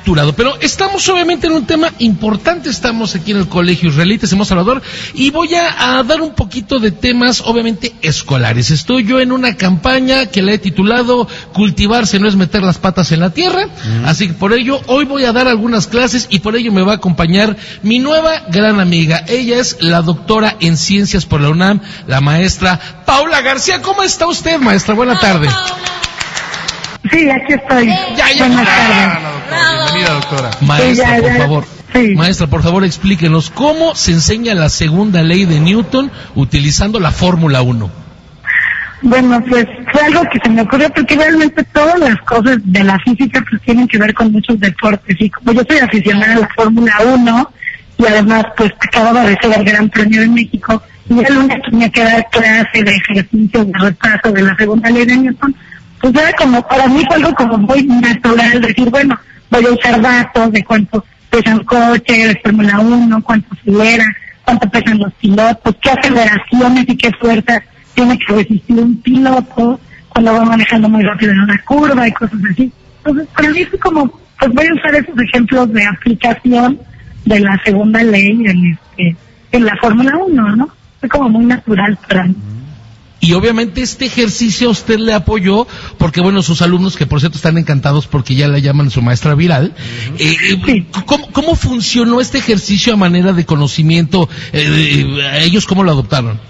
fracturado. Pero estamos obviamente en un tema importante, estamos aquí en el Colegio Israelita, en Salvador, y voy a, a, dar un poquito de temas obviamente escolares. Estoy yo en una campaña que la he titulado Cultivarse no es meter las patas en la tierra, mm. así que por ello hoy voy a dar algunas clases y por ello me va a acompañar mi nueva gran amiga. Ella es la doctora en ciencias por la UNAM, la maestra Paula García. ¿Cómo está usted, maestra? Buena tarde. Sí, aquí estoy. Ya, ya, Buenas tardes. Bienvenida, doctora. Maestra, Sí, ya, por favor. Sí. Maestra, por favor, explíquenos cómo se enseña la segunda ley de Newton utilizando la Fórmula 1. Bueno, pues fue algo que se me ocurrió porque realmente todas las cosas de la física pues tienen que ver con muchos deportes y como yo soy aficionada a la Fórmula 1 y además pues acababa de ser el Gran Premio de México y el lunes tenía que dar clase de ejercicios de repaso de la segunda ley de Newton, pues era como, para mí fue algo como muy natural decir, bueno, voy a usar datos de cuánto pesan coches de Fórmula 1, cuánto acelera, cuánto pesan los pilotos, qué aceleraciones y qué fuerzas tiene que resistir un piloto cuando va manejando muy rápido en una curva y cosas así. Entonces, para mí fue como, pues voy a usar esos ejemplos de aplicación de la segunda ley en, este, en la Fórmula 1, ¿no? Fue como muy natural para mí. Y obviamente este ejercicio a usted le apoyó porque, bueno, sus alumnos, que por cierto están encantados porque ya la llaman su maestra viral, eh, eh, Sí. ¿cómo, cómo funcionó este ejercicio a manera de conocimiento? Eh, eh, ¿Ellos cómo lo adoptaron?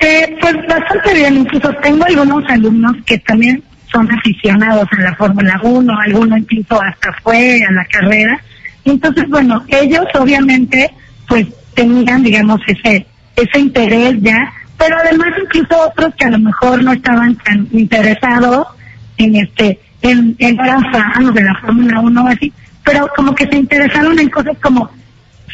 Eh, pues bastante bien, incluso tengo algunos alumnos que también son aficionados a la Fórmula 1, alguno incluso hasta fue a la carrera. Y entonces, bueno, ellos obviamente pues tenían, digamos, ese, ese interés ya, pero además incluso otros que a lo mejor no estaban tan interesados en este, en, en eran fans de la Fórmula 1 o así, pero como que se interesaron en cosas como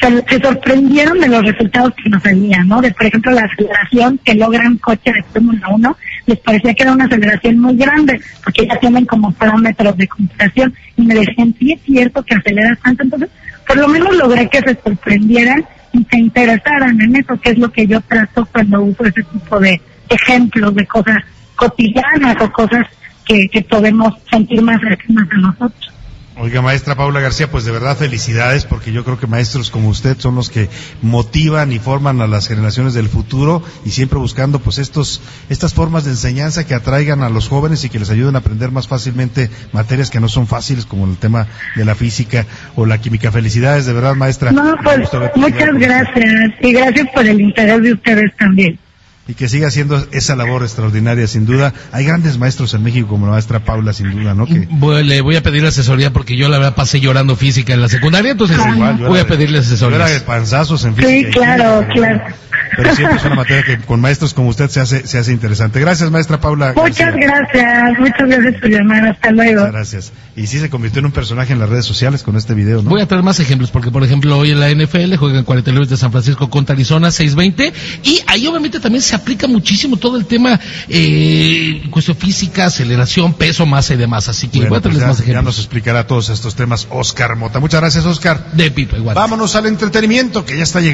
se, sorprendieron de los resultados que nos salían, ¿no? De, por ejemplo, la aceleración que logra un coche de Fórmula 1, les parecía que era una aceleración muy grande, porque ya tienen como parámetros de computación, y me decían, sí es cierto que aceleras tanto, entonces, por lo menos logré que se sorprendieran se interesaran en eso, que es lo que yo trato cuando uso ese tipo de ejemplos de cosas cotidianas o cosas que, que podemos sentir más cercanas a nosotros. Oiga, maestra Paula García, pues de verdad felicidades, porque yo creo que maestros como usted son los que motivan y forman a las generaciones del futuro y siempre buscando pues estos, estas formas de enseñanza que atraigan a los jóvenes y que les ayuden a aprender más fácilmente materias que no son fáciles como el tema de la física o la química. Felicidades, de verdad, maestra. No, pues muchas gracias y gracias por el interés de ustedes también. Y que siga haciendo esa labor extraordinaria, sin duda. Hay grandes maestros en México como la maestra Paula, sin duda, ¿no? Que Voy- le voy a pedir asesoría porque yo la verdad pasé llorando física en la secundaria, entonces igual, voy a de- pedirle yo era de asesoría. panzazos en Sí, física. y claro, claro. Pero siempre es una materia que con maestros como usted se hace, se hace interesante. Gracias, maestra Paula. Muchas García. gracias, muchas gracias por llamar, hasta luego. Muchas gracias. Y sí se convirtió en un personaje en las redes sociales con este video, ¿no? Voy a traer más ejemplos porque, por ejemplo, hoy en la NFL juegan 49 de San Francisco contra Arizona 6-20 y ahí obviamente también se aplica muchísimo todo el tema eh, cuestión física, aceleración, peso, masa y demás. Así que Bueno, voy a pues ya, más ya ejemplos. nos explicará todos estos temas Oscar Mota. Muchas gracias, Oscar. De Pipo igual. Vámonos al entretenimiento que ya está llegando.